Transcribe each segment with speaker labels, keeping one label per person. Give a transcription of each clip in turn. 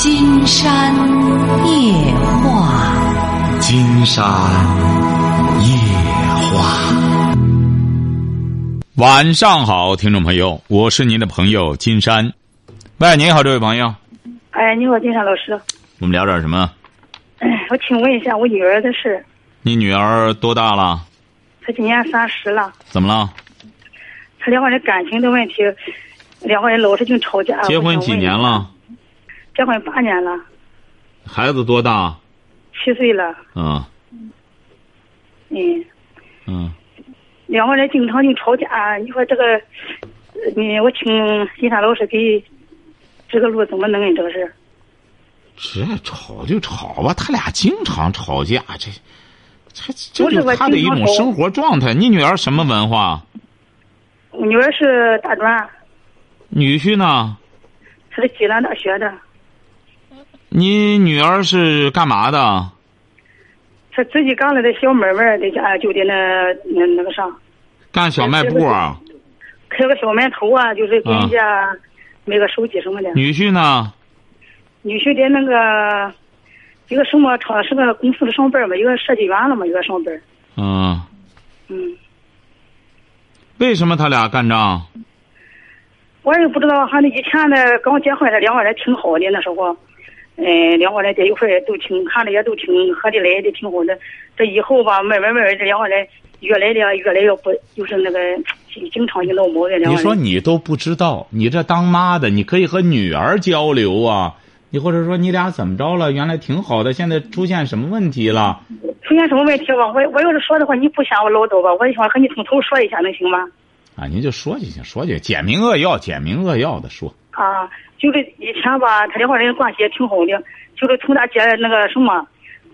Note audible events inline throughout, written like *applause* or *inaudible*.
Speaker 1: 金山夜话，
Speaker 2: 金山夜话。
Speaker 3: 晚上好，听众朋友，我是您的朋友金山。喂，您好，这位朋友，
Speaker 4: 哎，你好，金山老师。
Speaker 3: 我们聊点什么？
Speaker 4: 哎，我请问一下我女儿的事。
Speaker 3: 你女儿多大了？
Speaker 4: 她今年三十了。
Speaker 3: 怎么了？
Speaker 4: 她两个人感情的问题，两个人老是就吵架。
Speaker 3: 结婚几年了？
Speaker 4: 结婚八年了。
Speaker 3: 孩子多大？
Speaker 4: 七岁了。
Speaker 3: 啊。
Speaker 4: 嗯。
Speaker 3: 嗯。
Speaker 4: 两个人经常就吵架，你说这个，你我请金山老师给指个路，怎么弄这个事儿？
Speaker 3: 这吵就吵吧，他俩经常吵架，这，这这就他的一种生活状态。你女儿什么文化？
Speaker 4: 我女儿是大专。
Speaker 3: 女婿呢？
Speaker 4: 他是济南大学的。
Speaker 3: 你女儿是干嘛的？
Speaker 4: 她自己干了个小买卖，在家就在那那那个啥。
Speaker 3: 干小卖部啊。
Speaker 4: 开个小面头啊，就是给人家买个手机什么的。
Speaker 3: 女婿呢？
Speaker 4: 女婿在那个一个什么厂，是个公司的上班嘛，一个设计员了嘛，一个上班。
Speaker 3: 嗯。
Speaker 4: 嗯。
Speaker 3: 为什么他俩干仗？
Speaker 4: 我也不知道，还那以前呢，刚结婚的两个人挺好的，那时候，嗯，两个人在一块都挺看着也都挺合得来的，挺好的。这以后吧，慢慢慢慢，这两个人越来的越来越不，就是那个经常就闹矛盾。
Speaker 3: 你说你都不知道，你这当妈的，你可以和女儿交流啊。你或者说你俩怎么着了？原来挺好的，现在出现什么问题了？
Speaker 4: 出现什么问题吧？我我要是说的话，你不嫌我唠叨吧？我想和你从头说一下，能行吗？
Speaker 3: 啊，您就说就行，说就简明扼要，简明扼要的说。
Speaker 4: 啊，就是以前吧，他两个人关系也挺好的，就是从他姐那个什么，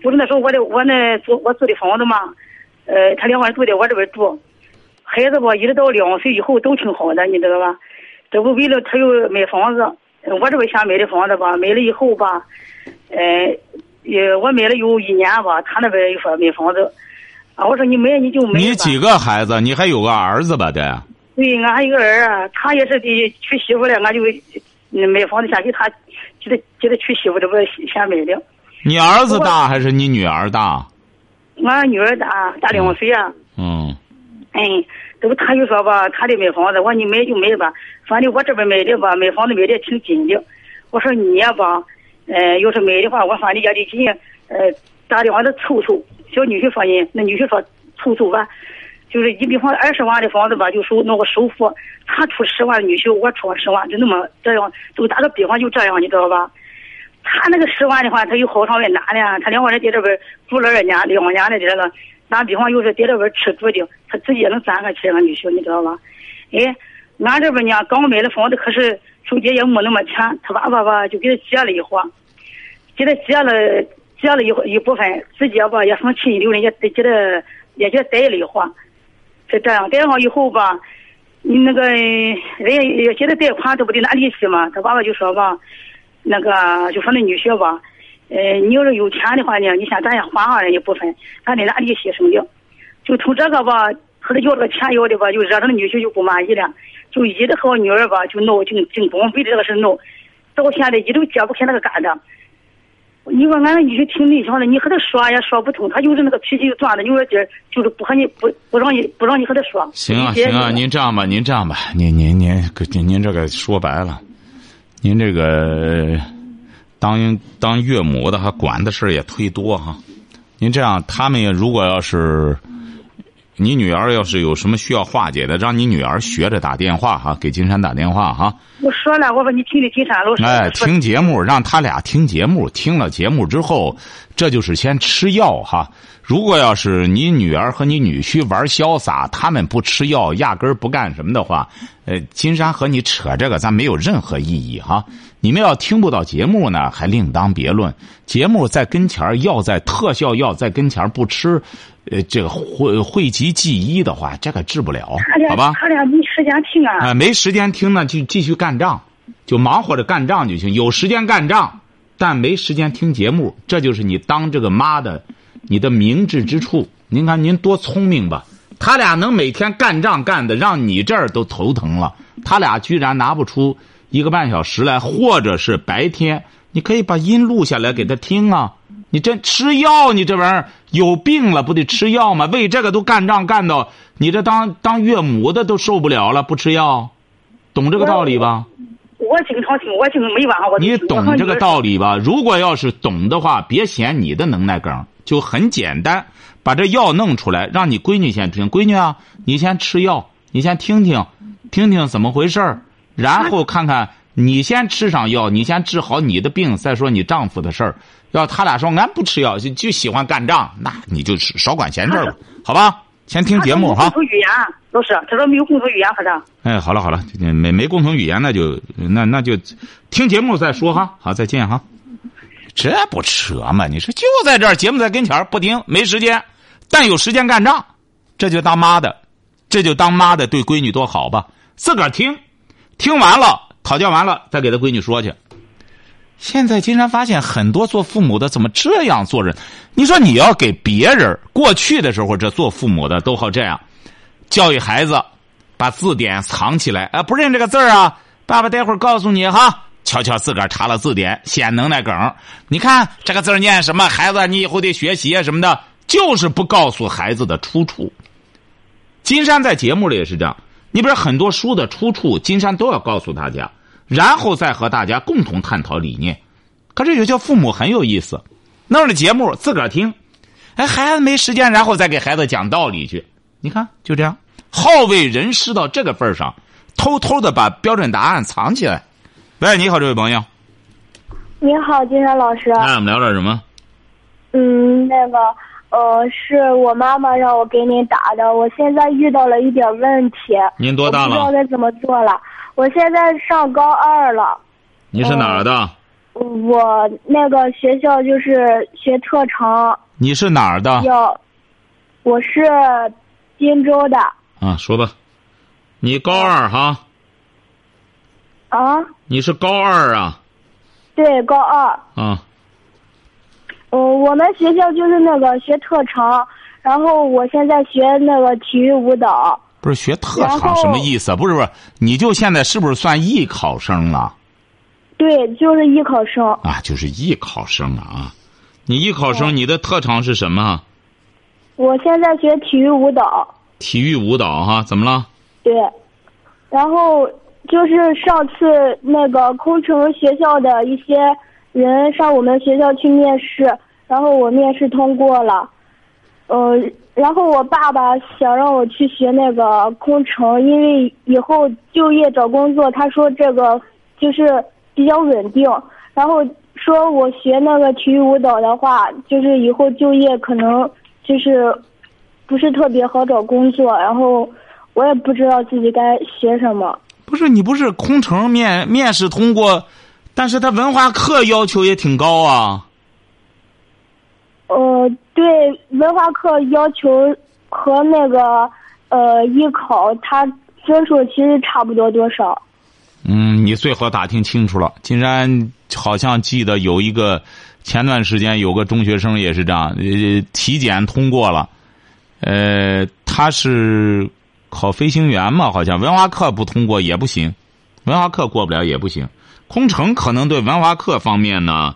Speaker 4: 就是那时候我的我那租我租的房子嘛，呃，他两个人住在我这边住，孩子吧，一直到两岁以后都挺好的，你知道吧？这不为了他又买房子。我这边先买的房子吧，买了以后吧，呃，也我买了有一年吧，他那边又说买房子，啊，我说你买你就买。
Speaker 3: 你几个孩子？你还有个儿子吧？对。
Speaker 4: 对，俺还有个儿啊，他也是得娶媳妇了，俺就买房子先给他，给他给他娶媳妇，这不先买的。
Speaker 3: 你儿子大还是你女儿大？
Speaker 4: 我女儿大，大两岁啊。
Speaker 3: 嗯。
Speaker 4: 哎。这不他就说吧，他得买房子。我说你买就买吧，反正我这边买的吧，买房子买的挺紧的。我说你呀吧，呃，要是买的话，我反正也得进，呃，打电话的凑凑。小女婿说呢，那女婿说凑凑吧，就是一比方二十万的房子吧，就收弄个首付，他出十万，女婿我出十万，就那么这样，就打个比方就这样，你知道吧？他那个十万的话，他有好长的哪呢？他两个人在这边住了二年、两年的这个。打比方，又是在这边吃住的，他自己也能攒个钱，俺女婿，你知道吧？哎，俺这边呢，刚买了房子，可是手姐也没那么钱，他爸爸吧就给他借了一伙，给他借了借了一一部分，自己吧也从亲戚留人，也给他也给他贷了一伙，是这样。贷上以后吧，你那个人家现在贷款，都不得拿利息嘛？他爸爸就说吧，那个就说那女婿吧。呃，你要是有钱的话呢，你先咱先还上人一部分，咱得拿利息什么的。就从这个吧，和他要这个钱要的吧，就惹着那女婿就不满意了，就一直和我女儿吧就闹，就就光为这个事闹，到现在一直解不开那个疙瘩。你说俺那女婿挺内向的，你和他说也说不通，他就是那个脾气就转的，你说今儿就是不和你不不让你不让你和他说。
Speaker 3: 行啊行啊，您这样吧，您这样吧，您您您您您这个说白了，您这个。当当岳母的还管的事也忒多哈，您这样，他们也如果要是你女儿要是有什么需要化解的，让你女儿学着打电话哈，给金山打电话哈。
Speaker 4: 我说了，我说你听的金山老师。
Speaker 3: 哎，听节目，让他俩听节目，听了节目之后，这就是先吃药哈。如果要是你女儿和你女婿玩潇洒，他们不吃药，压根儿不干什么的话，呃，金山和你扯这个，咱没有任何意义哈。你们要听不到节目呢，还另当别论。节目在跟前儿，药在特效药在跟前儿不吃，呃，这个讳讳疾忌医的话，这个治不了，好吧？
Speaker 4: 他俩没时间听啊。
Speaker 3: 啊，没时间听呢，就继续干仗，就忙活着干仗就行。有时间干仗，但没时间听节目，这就是你当这个妈的。你的明智之处，您看您多聪明吧？他俩能每天干仗干的，让你这儿都头疼了。他俩居然拿不出一个半小时来，或者是白天，你可以把音录下来给他听啊。你这吃药，你这玩意儿有病了，不得吃药吗？为这个都干仗干到你这当当岳母的都受不了了，不吃药，懂这个道理吧？
Speaker 4: 我经常听，我听没办法，我
Speaker 3: 你懂这个道理吧？如果要是懂的话，别嫌你的能耐梗，就很简单，把这药弄出来，让你闺女先听。闺女啊，你先吃药，你先听听，听听怎么回事儿，然后看看你先吃上药，你先治好你的病，再说你丈夫的事儿。要他俩说俺不吃药，就就喜欢干仗，那你就少管闲事吧，好吧？先听节目哈。
Speaker 4: 共同语言，老师，他说没有共同语言，和尚。
Speaker 3: 哎，好了好了，没没共同语言，那就那那就听节目再说哈。好，再见哈。这不扯吗？你说就在这儿，节目在跟前儿，不听没时间，但有时间干仗，这就当妈的，这就当妈的对闺女多好吧？自个儿听，听完了讨教完了，再给他闺女说去。现在经常发现很多做父母的怎么这样做人？你说你要给别人，过去的时候这做父母的都好这样，教育孩子，把字典藏起来，啊，不认这个字啊，爸爸待会儿告诉你哈。悄悄自个儿查了字典，显能耐梗。你看这个字念什么？孩子，你以后得学习啊什么的，就是不告诉孩子的出处。金山在节目里也是这样，你比如很多书的出处，金山都要告诉大家。然后再和大家共同探讨理念，可是有些父母很有意思，弄了节目自个儿听，哎，孩子没时间，然后再给孩子讲道理去。你看，就这样，好为人师到这个份上，偷偷的把标准答案藏起来。喂，你好，这位朋友。
Speaker 2: 你好，金山老师。
Speaker 3: 那我们聊点什么？
Speaker 2: 嗯，那个，呃，是我妈妈让我给您打的。我现在遇到了一点问题。
Speaker 3: 您多大了？
Speaker 2: 不知道该怎么做了。我现在上高二了。
Speaker 3: 你是哪儿的？
Speaker 2: 我那个学校就是学特长。
Speaker 3: 你是哪儿的？
Speaker 2: 有，我是滨州的。
Speaker 3: 啊，说吧，你高二哈？
Speaker 2: 啊？
Speaker 3: 你是高二啊？
Speaker 2: 对，高二。
Speaker 3: 啊。
Speaker 2: 嗯，我们学校就是那个学特长，然后我现在学那个体育舞蹈。
Speaker 3: 不是学特长什么意思？不是不是，你就现在是不是算艺考生了？
Speaker 2: 对，就是艺考生。
Speaker 3: 啊，就是艺考生啊！你艺考生，你的特长是什么？
Speaker 2: 我现在学体育舞蹈。
Speaker 3: 体育舞蹈哈，怎么了？
Speaker 2: 对，然后就是上次那个空乘学校的一些人上我们学校去面试，然后我面试通过了，嗯。然后我爸爸想让我去学那个空乘，因为以后就业找工作，他说这个就是比较稳定。然后说我学那个体育舞蹈的话，就是以后就业可能就是不是特别好找工作。然后我也不知道自己该学什么。
Speaker 3: 不是你不是空乘面面试通过，但是他文化课要求也挺高啊。
Speaker 2: 呃，对，文化课要求和那个呃艺考，它分数其实差不多多少？
Speaker 3: 嗯，你最好打听清楚了。金山好像记得有一个前段时间有个中学生也是这样，呃，体检通过了，呃，他是考飞行员嘛，好像文化课不通过也不行，文化课过不了也不行，空乘可能对文化课方面呢。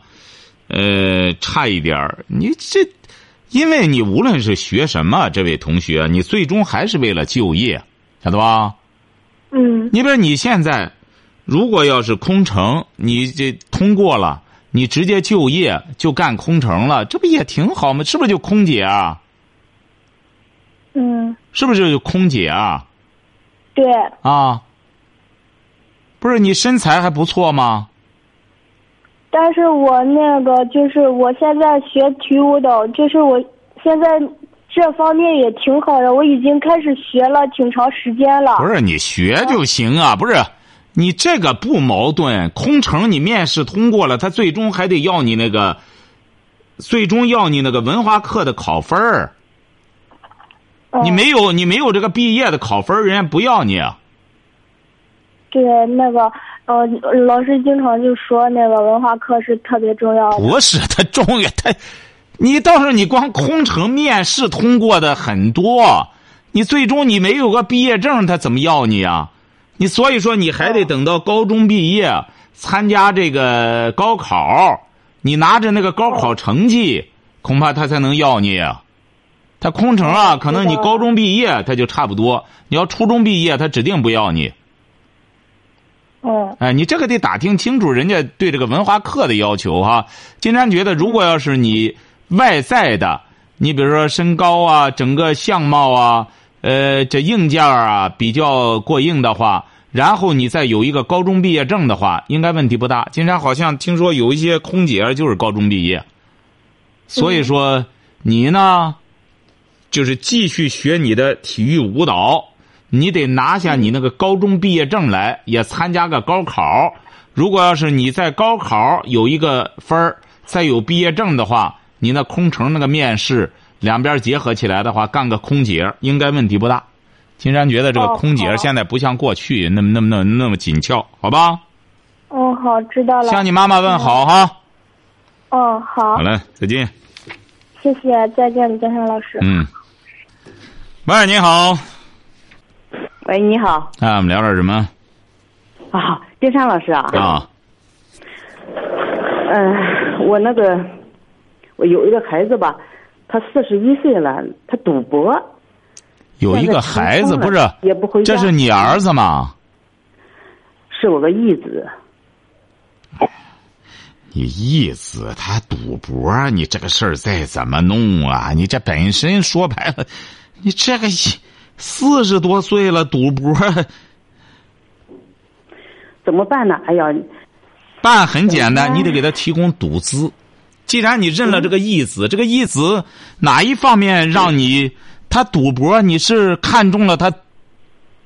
Speaker 3: 呃，差一点儿，你这，因为你无论是学什么，这位同学，你最终还是为了就业，晓得吧？
Speaker 2: 嗯。
Speaker 3: 你比如你现在，如果要是空乘，你这通过了，你直接就业就干空乘了，这不也挺好吗？是不是就空姐啊？
Speaker 2: 嗯。
Speaker 3: 是不是就空姐啊？
Speaker 2: 对。
Speaker 3: 啊。不是你身材还不错吗？
Speaker 2: 但是我那个就是我现在学体育舞蹈，就是我现在这方面也挺好的，我已经开始学了挺长时间了。
Speaker 3: 不是你学就行啊，不是你这个不矛盾。空乘你面试通过了，他最终还得要你那个，最终要你那个文化课的考分儿。你没有你没有这个毕业的考分，人家不要你。
Speaker 2: 对，那个。呃，老师经常就说那个文化课是特别重要的。
Speaker 3: 不是他重要，他，你到时候你光空乘面试通过的很多，你最终你没有个毕业证，他怎么要你啊？你所以说你还得等到高中毕业，参加这个高考，你拿着那个高考成绩，恐怕他才能要你。他空乘啊，可能你高中毕业他就差不多，你要初中毕业他指定不要你。
Speaker 2: 哦
Speaker 3: 哎，你这个得打听清楚人家对这个文化课的要求哈。金山觉得，如果要是你外在的，你比如说身高啊，整个相貌啊，呃，这硬件啊比较过硬的话，然后你再有一个高中毕业证的话，应该问题不大。金山好像听说有一些空姐就是高中毕业，所以说你呢，就是继续学你的体育舞蹈。你得拿下你那个高中毕业证来，也参加个高考。如果要是你在高考有一个分儿，再有毕业证的话，你那空乘那个面试两边结合起来的话，干个空姐应该问题不大。金山觉得这个
Speaker 2: 哦
Speaker 3: 空姐现在不像过去那么那么那么那么紧俏，好吧？
Speaker 2: 嗯，好，知道了。
Speaker 3: 向你妈妈问好哈。
Speaker 2: 嗯，好
Speaker 3: 好，嘞，再见。
Speaker 2: 谢谢，再见，金山老师。
Speaker 3: 嗯。喂，你好，
Speaker 5: 喂，你好
Speaker 3: 啊，我们聊点什么
Speaker 5: 啊，金山老师啊。
Speaker 3: 啊？
Speaker 5: 嗯、我那个，我有一个孩子吧，他四十一岁了，他赌博。
Speaker 3: 有一个孩子不是？
Speaker 5: 也不回家。
Speaker 3: 这是你儿子吗？
Speaker 5: 是我个义子。
Speaker 3: 你义子他赌博，你这个事儿再怎么弄啊？你这本身说白了，你这个四十多岁了赌博，*laughs*
Speaker 5: 怎么办呢？哎呀，
Speaker 3: 办很简单，你得给他提供赌资。既然你认了这个义子，这个义子哪一方面让你他赌博？你是看中了他，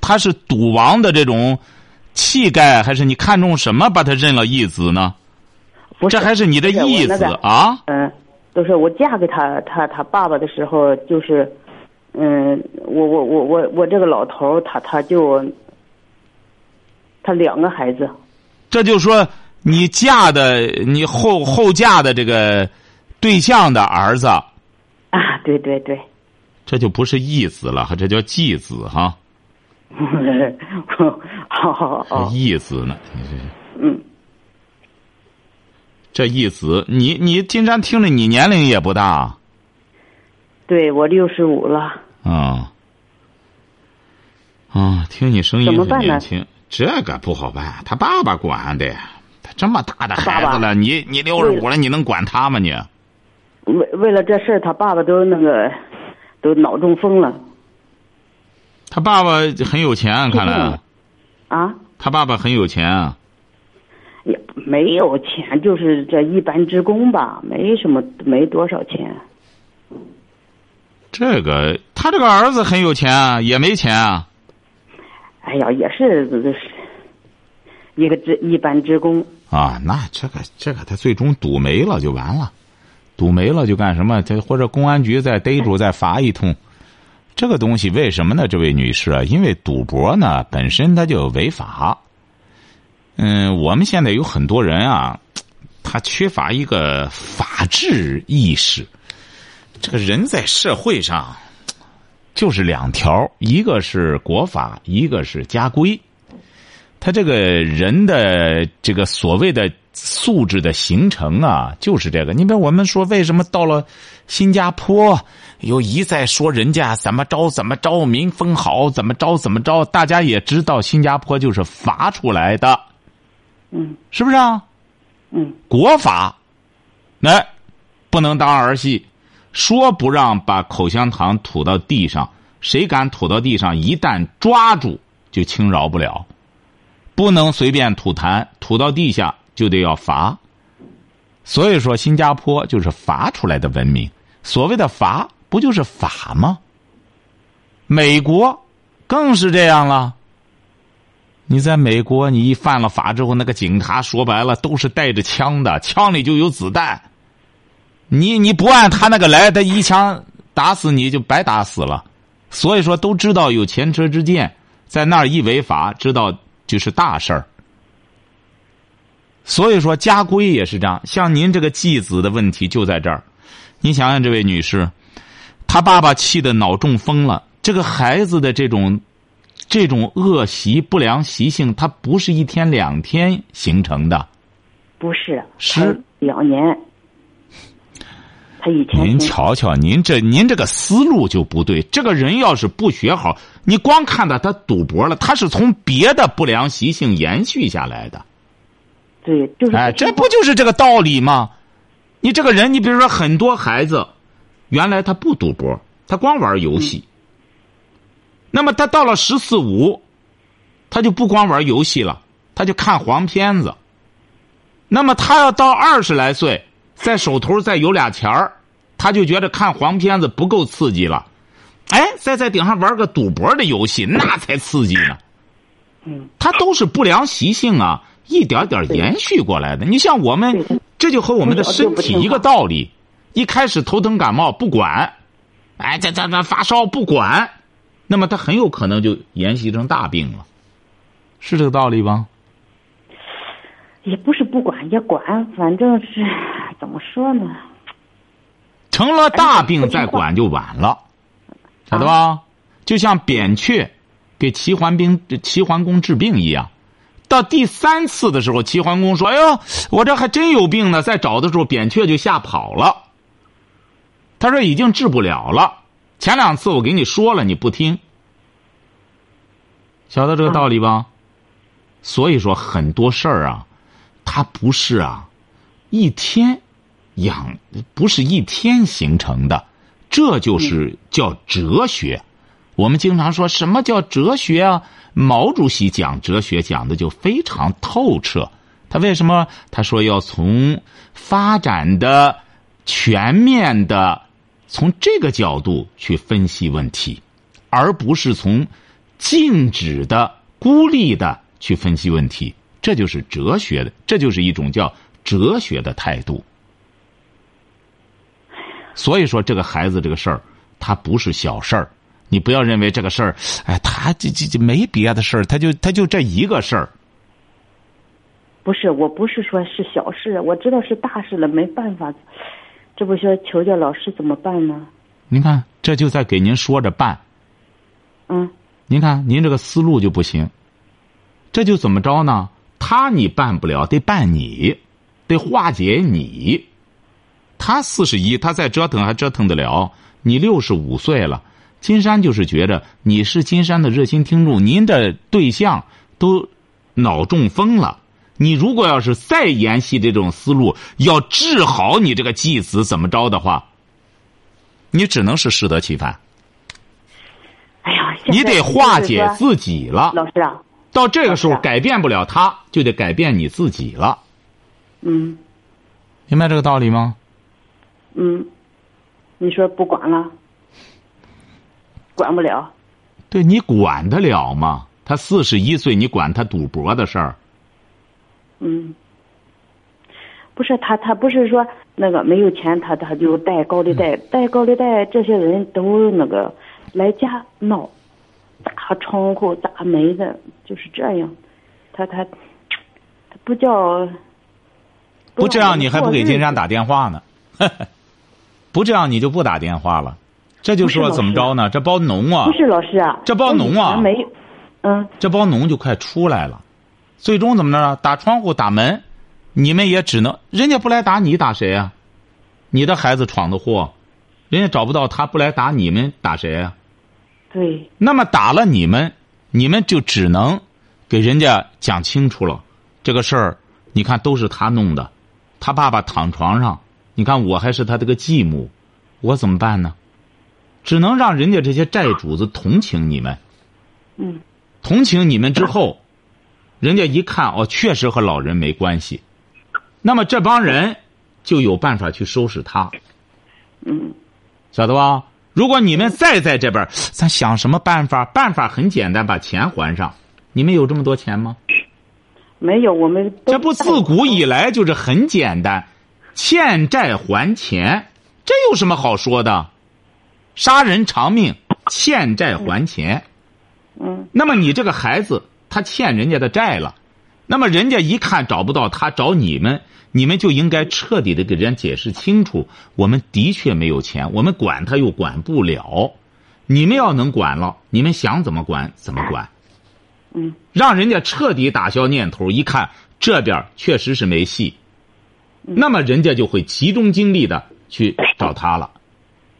Speaker 3: 他是赌王的这种气概，还是你看中什么把他认了义子呢？
Speaker 5: 不是，
Speaker 3: 这还是你的义子
Speaker 5: 那个
Speaker 3: 啊？
Speaker 5: 嗯，就是我嫁给他他他爸爸的时候，就是，嗯，我我我我我这个老头儿他他就，他两个孩子，
Speaker 3: 这就说你嫁的你后后嫁的这个对象的儿子，
Speaker 5: 啊，对对对，
Speaker 3: 这就不是义子了，这叫继子哈，
Speaker 5: 好 *laughs* 好好，
Speaker 3: 义子呢？你这
Speaker 5: 嗯，
Speaker 3: 这义子，你你金山听着，你年龄也不大
Speaker 5: 对我六十五了，
Speaker 3: 啊。啊，听你声音很年轻，这个不好办，他爸爸管的，他这么大的孩子
Speaker 5: 爸爸。
Speaker 3: 了，你你六十五了，你能管他吗你？
Speaker 5: 为为了这事儿，他爸爸都那个都脑中风了。
Speaker 3: 他爸爸很有钱啊，看来。
Speaker 5: 嗯。啊，
Speaker 3: 他爸爸很有钱。啊。
Speaker 5: 也没有钱，就是这一般职工吧，没什么，没多少钱。
Speaker 3: 这个他这个儿子很有钱啊，也没钱啊。
Speaker 5: 哎呀，也是是一个职一般职工，
Speaker 3: 啊，那这个这个他最终赌没了就完了，赌没了就干什么？他或者公安局再逮住再罚一通。这个东西为什么呢？这位女士啊，因为赌博呢本身它就违法。嗯，我们现在有很多人啊，他缺乏一个法治意识。这个人在社会上就是两条，一个是国法，一个是家规。他这个人的这个所谓的素质的形成啊，就是这个。你比如我们说，为什么到了新加坡又一再说人家怎么着怎么着民风好，怎么着怎么着？大家也知道，新加坡就是罚出来的，
Speaker 5: 嗯
Speaker 3: 是不是啊？
Speaker 5: 嗯
Speaker 3: 国法，来，不能当儿戏，说不让把口香糖吐到地上，谁敢吐到地上，一旦抓住就轻饶不了。不能随便吐痰，吐到地下就得要罚。所以说，新加坡就是罚出来的文明。所谓的罚，不就是法吗？美国更是这样了。你在美国，你一犯了法之后，那个警察说白了都是带着枪的，枪里就有子弹。你你不按他那个来，他一枪打死你就白打死了。所以说，都知道有前车之鉴，在那儿一违法，知道就是大事儿。所以说，家规也是这样。像您这个继子的问题就在这儿。你想想，这位女士，她爸爸气得脑中风了，这个孩子的这种。这种恶习、不良习性，它不是一天两天形成的。
Speaker 5: 不是，
Speaker 3: 是
Speaker 5: 他两年。他以前
Speaker 3: 您瞧瞧，您这您这个思路就不对。这个人要是不学好，你光看到他赌博了，他是从别的不良习性延续下来的。
Speaker 5: 对，就是
Speaker 3: 哎，这不就是这个道理吗？你这个人，你比如说很多孩子，原来他不赌博，他光玩游戏。那么他到了十四五，他就不光玩游戏了，他就看黄片子。那么他要到二十来岁，在手头再有俩钱儿，他就觉得看黄片子不够刺激了，哎，再在顶上玩个赌博的游戏，那才刺激呢。
Speaker 5: 嗯，
Speaker 3: 他都是不良习性啊，一点点延续过来的。你像我们，这就和我们的身体一个道理。一开始头疼感冒不管，哎，这这这发烧不管，那么他很有可能就延续成大病了，是这个道理吧？
Speaker 5: 也不是不管也管，反正是怎么说呢？
Speaker 3: 成了大病再管就晚了，晓得吧？就像扁鹊给齐桓兵、齐桓公治病一样，到第三次的时候，齐桓公说：“哎呦，我这还真有病呢。”再找的时候，扁鹊就吓跑了。他说：“已经治不了了。前两次我给你说了，你不听，晓得这个道理吧？所以说，很多事儿啊，它不是啊，一天养不是一天形成的，这就是叫哲学。我们经常说什么叫哲学啊？毛主席讲哲学讲的就非常透彻。他为什么他说要从发展的、全面的，从这个角度去分析问题，而不是从静止的、孤立的去分析问题？这就是哲学的，这就是一种叫哲学的态度。所以说，这个孩子这个事儿，他不是小事儿。你不要认为这个事儿，哎，他这这这没别的事儿，他就他就这一个事儿。
Speaker 5: 不是，我不是说是小事，我知道是大事了，没办法。这不说求教老师怎么办呢？
Speaker 3: 您看，这就在给您说着办。
Speaker 5: 嗯，
Speaker 3: 您看，您这个思路就不行。这就怎么着呢？他你办不了，得办你，得化解你。他四十一，他再折腾还折腾得了？你六十五岁了，金山就是觉着你是金山的热心听众，您的对象都脑中风了。你如果要是再延续这种思路，要治好你这个继子怎么着的话，你只能是适得其反。
Speaker 5: 哎呀，
Speaker 3: 你得化解自己了。
Speaker 5: 老师啊，
Speaker 3: 到这个时候改变不了他，就得改变你自己了。
Speaker 5: 嗯
Speaker 3: 明白这个道理吗？
Speaker 5: 嗯，你说不管了，管不了。
Speaker 3: 对你管得了吗？他四十一岁，你管他赌博的事儿？
Speaker 5: 嗯，不是他，他不是说那个没有钱，他他就贷高利贷，贷高利贷，这些人都那个来家闹，砸窗户、砸门的，就是这样。他他他不叫
Speaker 3: 不这样，你还不给金山
Speaker 5: 打？
Speaker 3: 电话呢？*laughs* 不这样，你就不打电话了。这就说怎么着呢？这包农啊
Speaker 5: 不，是老师啊，
Speaker 3: 这包农啊
Speaker 5: 没有，嗯，
Speaker 3: 这包农就快出来了。最终怎么着？打窗户、打门，你们也只能人家不来打你，打谁啊？你的孩子闯的祸，人家找不到他，不来打你们，打谁啊？
Speaker 5: 对，
Speaker 3: 那么打了你们，你们就只能给人家讲清楚了。这个事儿，你看都是他弄的，他爸爸躺床上，你看我还是他这个继母，我怎么办呢？只能让人家这些债主子同情你们，
Speaker 5: 嗯
Speaker 3: 同情你们之后，人家一看哦，确实和老人没关系，那么这帮人就有办法去收拾他。
Speaker 5: 嗯
Speaker 3: 晓得吧？如果你们再在这边，咱想什么办法？办法很简单，把钱还上。你们有这么多钱吗？
Speaker 5: 没有，我们
Speaker 3: 这不自古以来就是很简单，欠债还钱，这有什么好说的？杀人偿命，欠债还钱。
Speaker 5: 嗯
Speaker 3: 那么你这个孩子他欠人家的债了，那么人家一看找不到他，找你们，你们就应该彻底的给人家解释清楚，我们的确没有钱，我们管他又管不了，你们要能管了，你们想怎么管怎么管，
Speaker 5: 嗯。
Speaker 3: 让人家彻底打消念头，一看这边确实是没戏，那么人家就会集中精力的去找他了，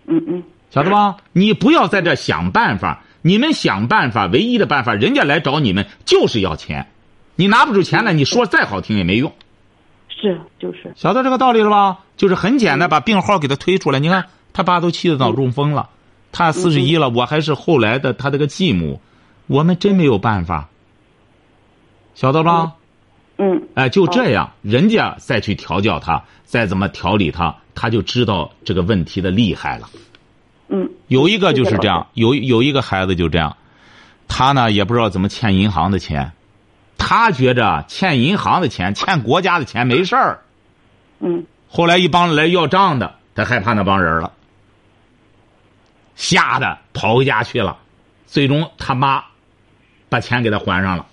Speaker 5: 嗯嗯。
Speaker 3: 晓得吧？你不要在这想办法，你们想办法，唯一的办法，人家来找你们就是要钱，你拿不出钱来，你说再好听也没用，
Speaker 5: 是就是。
Speaker 3: 晓得这个道理了吧？就是很简单，把病号给他推出来。你看他爸都气得脑中风了，他四十一了，我还是后来的他这个继母，我们真没有办法，晓得吧？
Speaker 5: 嗯。
Speaker 3: 哎，就这样，人家再去调教他，再怎么调理他，他就知道这个问题的厉害了。
Speaker 5: 嗯。
Speaker 3: 有一个就是这样，有有一个孩子就这样，他呢也不知道怎么欠银行的钱，他觉着欠银行的钱、欠国家的钱没事儿。
Speaker 5: 嗯
Speaker 3: 后来一帮人来要账的，他害怕那帮人了，吓得跑回家去了。最终他妈把钱给他还上了，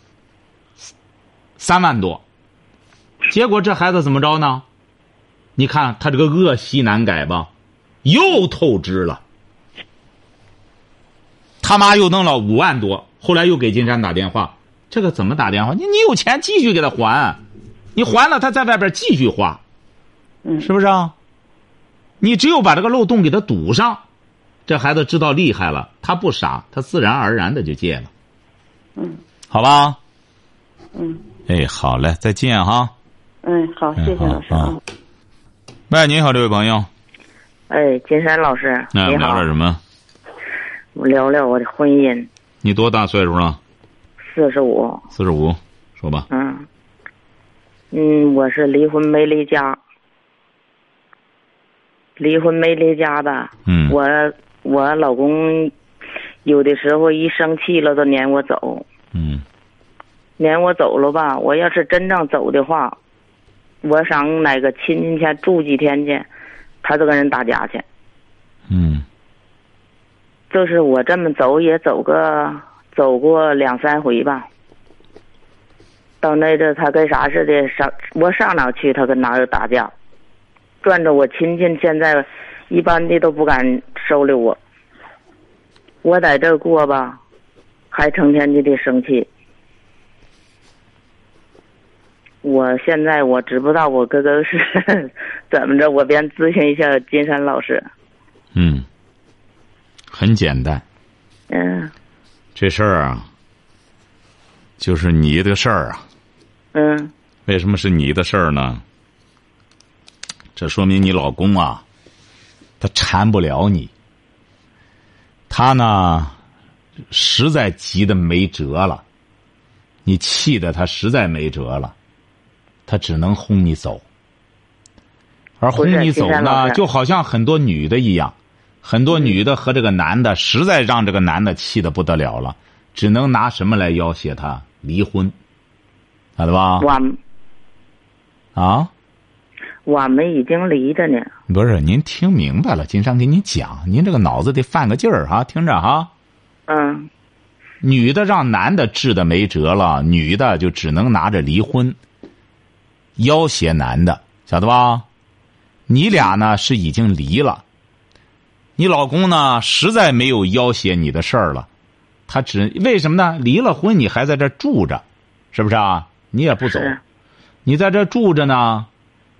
Speaker 3: 三万多。结果这孩子怎么着呢？你看他这个恶习难改吧，又透支了。他妈又弄了五万多，后来又给金山打电话，这个怎么打电话？你你有钱继续给他还，你还了他在外边继续花。
Speaker 5: 嗯
Speaker 3: 是不是啊？你只有把这个漏洞给他堵上，这孩子知道厉害了，他不傻，他自然而然的就戒了，
Speaker 5: 嗯
Speaker 3: 好吧？
Speaker 5: 嗯
Speaker 3: 哎，好嘞，再见哈。
Speaker 5: 嗯好，谢谢老师啊。
Speaker 3: 喂，你好，这位朋友，
Speaker 6: 哎，金山老师，
Speaker 3: 那我们聊点，什么？
Speaker 6: 我聊聊我的婚姻，
Speaker 3: 你多大岁数了？
Speaker 6: 四十五，
Speaker 3: 四十五，说吧。
Speaker 6: 嗯，嗯，我是离婚没离家，离婚没离家吧，
Speaker 3: 嗯。
Speaker 6: 我我老公有的时候一生气了都撵我走，
Speaker 3: 嗯。
Speaker 6: 撵我走了吧，我要是真正走的话，我上哪个亲戚家住几天去，他就跟人打架去。
Speaker 3: 嗯。
Speaker 6: 就是我这么走也走个走过两三回吧。到那阵他跟啥似的上我上哪去，他跟哪儿打架，转着我亲戚现在一般的都不敢收留我。我在这过吧，还成天就得生气。我现在我知不道我哥哥是 *laughs* 怎么着，我便咨询一下金山老师。
Speaker 3: 嗯，很简单，
Speaker 6: 嗯
Speaker 3: 这事儿啊，就是你的事儿啊。
Speaker 6: 嗯
Speaker 3: 为什么是你的事儿呢？这说明你老公啊，他缠不了你。他呢，实在急的没辙了，你气的他实在没辙了，他只能轰你走。而轰你走呢，就好像很多女的一样，很多女的和这个男的实在让这个男的气的不得了了，只能拿什么来要挟他离婚，晓得吧？
Speaker 6: 我
Speaker 3: 啊，
Speaker 6: 我们已经离着呢。
Speaker 3: 不是，您听明白了，金山给你讲，您这个脑子得犯个劲儿哈，听着哈。
Speaker 6: 嗯
Speaker 3: 女的让男的治的没辙了，女的就只能拿着离婚，要挟男的，晓得吧？你俩呢是已经离了，你老公呢实在没有要挟你的事儿了，他只为什么呢？离了婚你还在这住着，是不是啊？你也不走，你在这住着呢，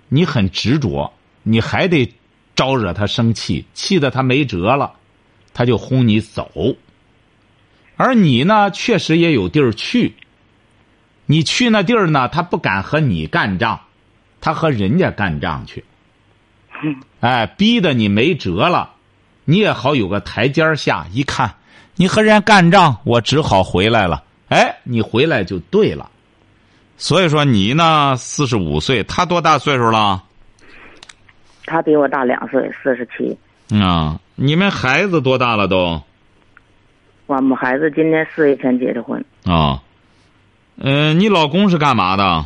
Speaker 3: 你很执着，你还得招惹他生气，气得他没辙了，他就轰你走。而你呢，确实也有地儿去。你去那地儿呢，他不敢和你干仗，他和人家干仗去。哎，逼得你没辙了，你也好有个台阶下。一看你和人家干仗，我只好回来了。哎，你回来就对了。所以说你呢，四十五岁，他多大岁数了？
Speaker 6: 他比我大两岁，四十七。
Speaker 3: 啊，你们孩子多大了都？
Speaker 6: 我们孩子今年四月前结的婚，
Speaker 3: 啊，嗯、你老公是干嘛的？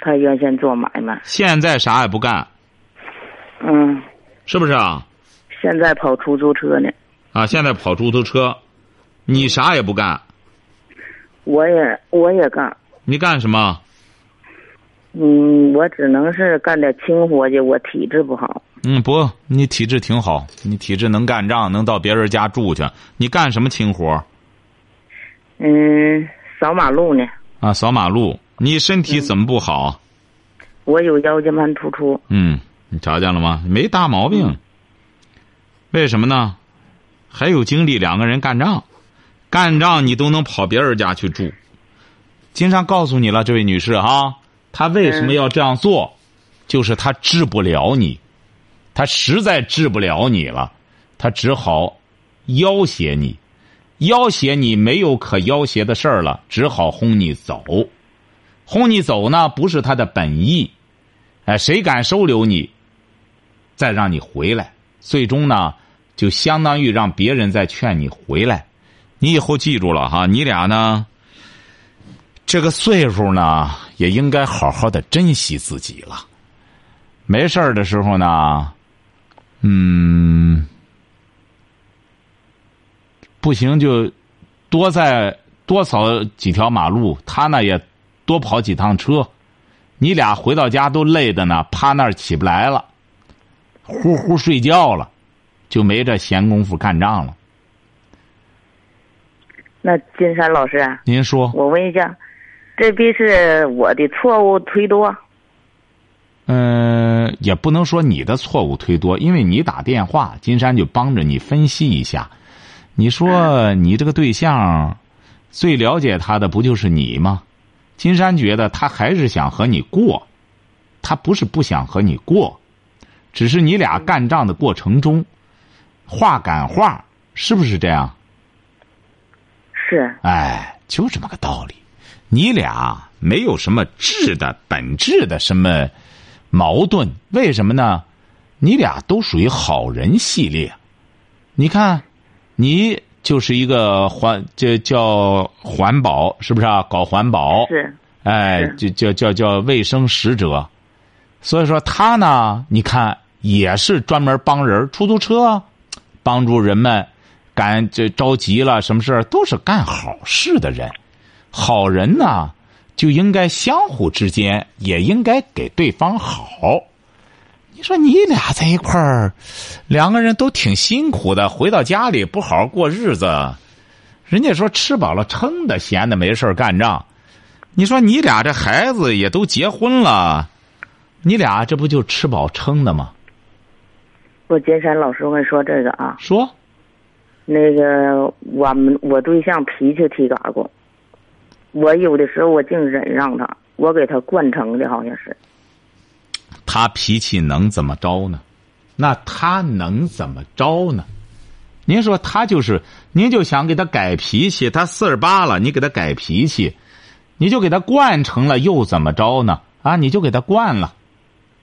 Speaker 6: 他原先做买卖，
Speaker 3: 现在啥也不干，
Speaker 6: 嗯，
Speaker 3: 是不是啊？
Speaker 6: 现在跑出租车呢。
Speaker 3: 啊，现在跑出租车，你啥也不干，
Speaker 6: 我也我也干，
Speaker 3: 你干什么？
Speaker 6: 嗯，我只能是干点轻活去，我体质不好。
Speaker 3: 嗯，不，你体质挺好，你体质能干仗，能到别人家住去。你干什么轻活？
Speaker 6: 嗯，扫马路呢。
Speaker 3: 啊，扫马路。你身体怎么不好？
Speaker 6: 我有腰间盘突出。
Speaker 3: 嗯，你瞧见了吗？没大毛病。为什么呢？还有精力两个人干仗，干仗你都能跑别人家去住。金山告诉你了，这位女士哈，他为什么要这样做？就是他治不了你，他实在治不了你了，他只好要挟你，要挟你没有可要挟的事儿了，只好轰你走。轰你走呢，不是他的本意。哎，谁敢收留你，再让你回来，最终呢，就相当于让别人再劝你回来。你以后记住了哈，你俩呢，这个岁数呢，也应该好好的珍惜自己了。没事儿的时候呢，嗯，不行就多再多扫几条马路，他呢也多跑几趟车。你俩回到家都累的呢，趴那儿起不来了，呼呼睡觉了，就没这闲工夫干仗了。
Speaker 6: 那金山老师，
Speaker 3: 您说，
Speaker 6: 我问一下，这必是我的错误忒多？
Speaker 3: 嗯，也不能说你的错误忒多，因为你打电话，金山就帮着你分析一下。你说你这个对象最了解他的不就是你吗？金山觉得他还是想和你过，他不是不想和你过，只是你俩干仗的过程中，话赶话，是不是这样？
Speaker 6: 是。
Speaker 3: 哎，就这么个道理。你俩没有什么质的本质的什么。矛盾为什么呢？你俩都属于好人系列，你看，你就是一个环，这叫环保，是不是啊？搞环保
Speaker 6: 是，
Speaker 3: 哎，就叫叫叫卫生使者。所以说他呢，你看也是专门帮人，出租车，帮助人们赶这着急了，什么事都是干好事的人，好人呢。就应该相互之间也应该给对方好。你说你俩在一块儿，两个人都挺辛苦的，回到家里不好好过日子，人家说吃饱了撑的，闲的没事干仗。你说你俩这孩子也都结婚了，你俩这不就吃饱撑的吗？
Speaker 6: 我金山老师，我跟你说这个啊，
Speaker 3: 说，
Speaker 6: 那个我们我对象脾气挺嘎过。我有的时候我净忍让他，我给他惯成的，好像是。
Speaker 3: 他脾气能怎么着呢？那他能怎么着呢？您说他就是，您就想给他改脾气，他四十八了，你给他改脾气，你就给他惯成了，又怎么着呢？啊，你就给他惯了，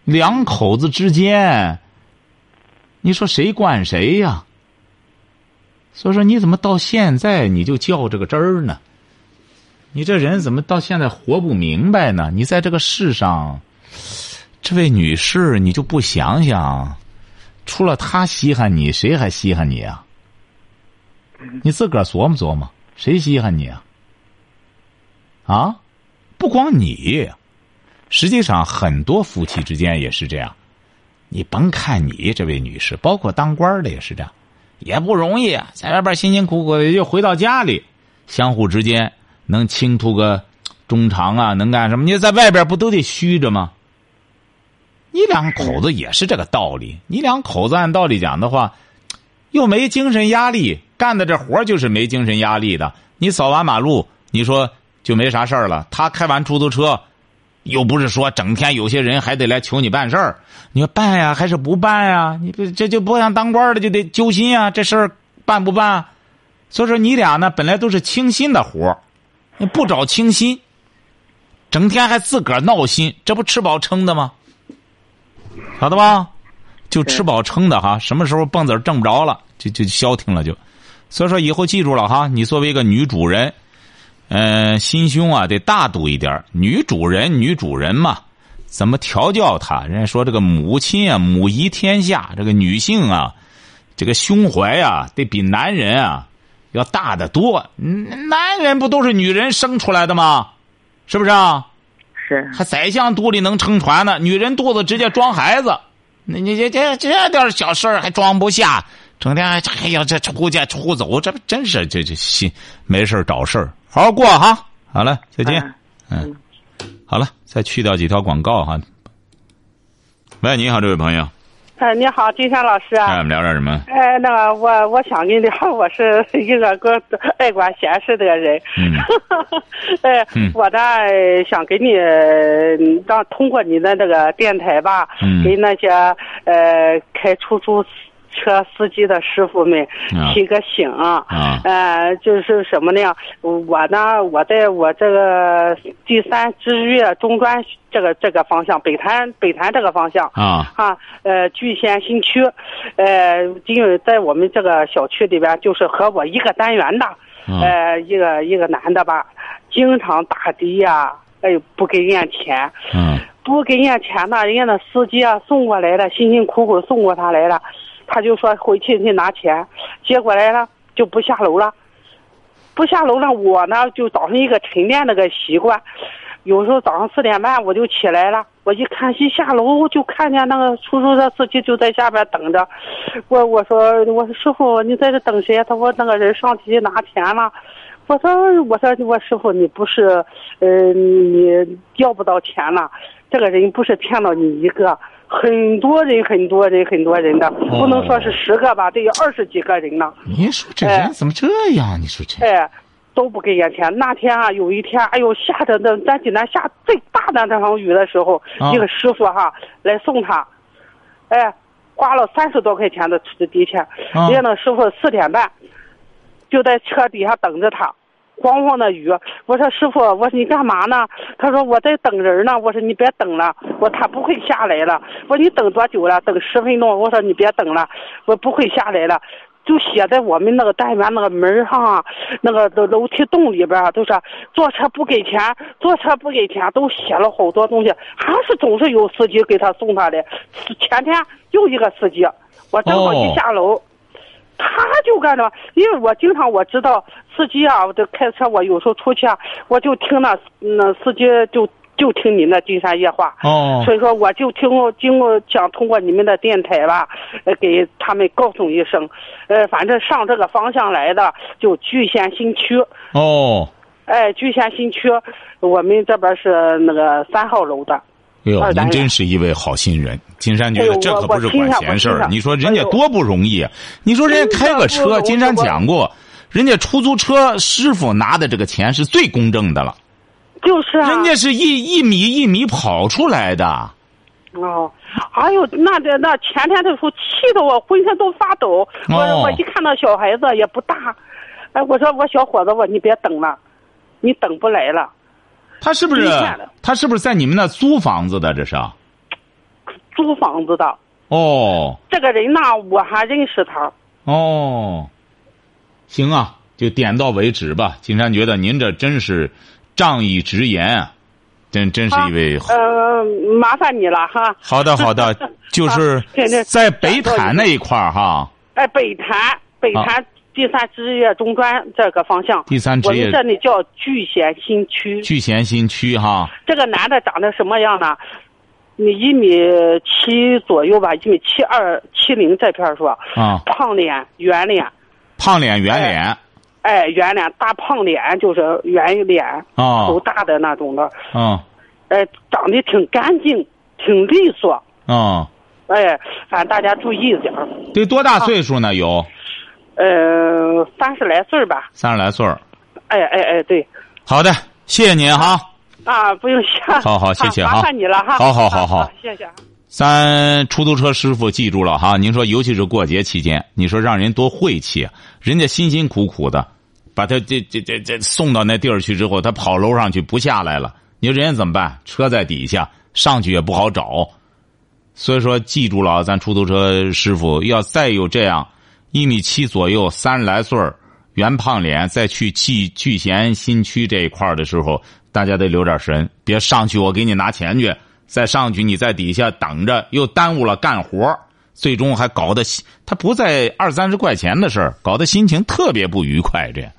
Speaker 3: 两口子之间，你说谁惯谁呀？所以说，你怎么到现在你就较这个真儿呢？你这人怎么到现在活不明白呢？你在这个世上，这位女士，你就不想想，除了他稀罕你，谁还稀罕你啊？你自个儿琢磨琢磨，谁稀罕你啊？啊，不光你，实际上很多夫妻之间也是这样。你甭看你这位女士，包括当官的也是这样，也不容易，在外边辛辛苦苦的，又回到家里，相互之间。能倾吐个衷肠啊？能干什么？你在外边不都得虚着吗？你两口子也是这个道理。你两口子按道理讲的话，又没精神压力，干的这活就是没精神压力的。你扫完马路，你说就没啥事儿了。他开完出租车，又不是说整天有些人还得来求你办事儿。你说办呀，还是不办呀？你这这就不像当官的就得揪心啊？这事儿办不办？所以说你俩呢，本来都是清心的活儿。你不找清心，整天还自个儿闹心，这不吃饱撑的吗？晓得吧？就吃饱撑的哈，什么时候蹦子挣不着了，就就消停了就。所以说以后记住了哈，你作为一个女主人，嗯，心胸啊得大度一点。女主人，女主人嘛，怎么调教她？人家说这个母亲啊，母仪天下。这个女性啊，这个胸怀啊，得比男人啊。要大得多，男人不都是女人生出来的吗？是不是啊？
Speaker 6: 是。
Speaker 3: 还宰相肚里能撑船呢，女人肚子直接装孩子。那你这这这点小事儿还装不下，整天还还要这出去出走，这不真是这这心没事找事儿。好好过哈。好了，再见。
Speaker 6: 嗯
Speaker 3: 嗯，好了，再去掉几条广告哈。喂，你好，这位朋友，
Speaker 7: 哎，你好，金山老师
Speaker 3: 哎，我
Speaker 7: 啊。
Speaker 3: 们聊点什么？
Speaker 7: 哎，那个我我想跟你聊，*laughs* 我是一个个爱管闲事的人。
Speaker 3: 嗯 *laughs*
Speaker 7: 哎，
Speaker 3: 嗯
Speaker 7: 我呢想给你让通过你的那个电台吧，
Speaker 3: 嗯
Speaker 7: 给那些呃开出租车司机的师傅们
Speaker 3: 啊。
Speaker 7: 提个醒。
Speaker 3: 啊。
Speaker 7: 呃，就是什么呢？我呢，我在我这个第三支越中专这个这个方向，北潭北潭这个方向。
Speaker 3: 啊。
Speaker 7: 啊，呃，聚贤新区，呃，因为在我们这个小区里边，就是和我一个单元的，
Speaker 3: 嗯
Speaker 7: 呃，一个一个男的吧，经常打的呀，哎呦，不给人家钱，
Speaker 3: 嗯
Speaker 7: 不给人家钱呢，人家那司机啊送过来了，辛辛苦苦送过他来了，他就说回去去拿钱，结果来了就不下楼了，不下楼了，我呢就早上一个晨练那个习惯，有时候早上四点半我就起来了，我一看一下楼就看见那个出租车司机就在下边等着，我我说我说师傅你在这等谁？他说那个人上去拿钱了。我说我说我师傅你不是，呃你要不到钱了，这个人不是骗了你一个，很多人很多人很多人的，不能说是十个吧，得有二十几个人呢。
Speaker 3: 你说这人怎么这样？你说这
Speaker 7: 哎，都不给人钱。那天啊，有一天，哎呦，下着那咱济南下最大的那场雨的时候，
Speaker 3: 啊
Speaker 7: 一个师傅哈来送他，哎，花了三十多块钱的的钱，
Speaker 3: 啊
Speaker 7: 人家那师傅四点半就在车底下等着他。慌慌的雨，我说师傅，我说你干嘛呢？他说我在等人呢。我说你别等了，我他不会下来了。我说你等多久了？等十分钟。我说你别等了，我不会下来了。就写在我们那个单元那个门上啊，那个楼楼梯洞里边啊，都是坐车不给钱，坐车不给钱，都写了好多东西，还是总是有司机给他送他的。前天又一个司机，我正好一下楼。他就干着，因为我经常我知道司机啊，我这开车我有时候出去啊，我就听那那司机就就听你那金山夜话，
Speaker 3: 哦。
Speaker 7: 所以说我就听过经过想通过你们的电台吧，呃，给他们告诉一声，呃，反正上这个方向来的就聚贤新区，
Speaker 3: 哦，
Speaker 7: 哎，聚贤新区，我们这边是那个三号楼的。
Speaker 3: 哎呦，您真是一位好心人。金山觉得这可不是管闲事儿。你说人家多不容易啊！你说人家开个车，金山讲过，人家出租车师傅拿的这个钱是最公正的了，
Speaker 7: 就是啊，
Speaker 3: 人家是一一米一米跑出来的。
Speaker 7: 哦，哎呦，那这那前天的时候气得我浑身都发抖。我、
Speaker 3: 哦
Speaker 7: 我一看到小孩子也不大，哎，我说我小伙子，我你别等了，你等不来了。
Speaker 3: 他是不是他是不是在你们那租房子的？这是
Speaker 7: 租房子的
Speaker 3: 哦
Speaker 7: 这个人呢，我还认识他。
Speaker 3: 哦，行啊，就点到为止吧。金山觉得您这真是仗义直言啊，真真是一位嗯。
Speaker 7: 呃，麻烦你了哈。
Speaker 3: 好的，好的，*laughs* 就是在北坦那一块儿哈。
Speaker 7: 哎，北潭，北潭第三职业中专这个方向。
Speaker 3: 啊第三职业
Speaker 7: 我们这里叫聚贤新区。
Speaker 3: 聚贤新区哈，
Speaker 7: 这个男的长得什么样呢？你一米七左右吧，一米七二七零这片儿说。
Speaker 3: 啊，
Speaker 7: 胖脸、圆脸，
Speaker 3: 胖脸圆脸
Speaker 7: 哎，圆脸大胖脸就是圆脸，
Speaker 3: 啊
Speaker 7: 头大的那种的，
Speaker 3: 嗯
Speaker 7: 哎，长得挺干净，挺利索，
Speaker 3: 啊，
Speaker 7: 哎，反正大家注意一点儿。
Speaker 3: 得多大岁数呢？有
Speaker 7: 呃，三十来岁儿吧，
Speaker 3: 三十来岁儿。
Speaker 7: 哎哎哎，对，
Speaker 3: 好的，谢谢您哈。
Speaker 7: 啊，不用谢，
Speaker 3: 好好谢谢
Speaker 7: 啊
Speaker 3: 哈
Speaker 7: 麻烦你了哈，
Speaker 3: 好好好好
Speaker 7: 啊谢谢。
Speaker 3: 咱出租车师傅记住了哈，您说尤其是过节期间，你说让人多晦气啊！人家辛辛苦苦的把他这这这这送到那地儿去之后，他跑楼上去不下来了，你说人家怎么办？车在底下，上去也不好找。所以说，记住了啊，咱出租车师傅要再有这样一米七左右、三十来岁圆胖脸，再去聚聚贤新区这一块的时候，大家得留点神，别上去我给你拿钱去。再上去，你在底下等着，又耽误了干活最终还搞得他不在二三十块钱的事，搞得心情特别不愉快。这样。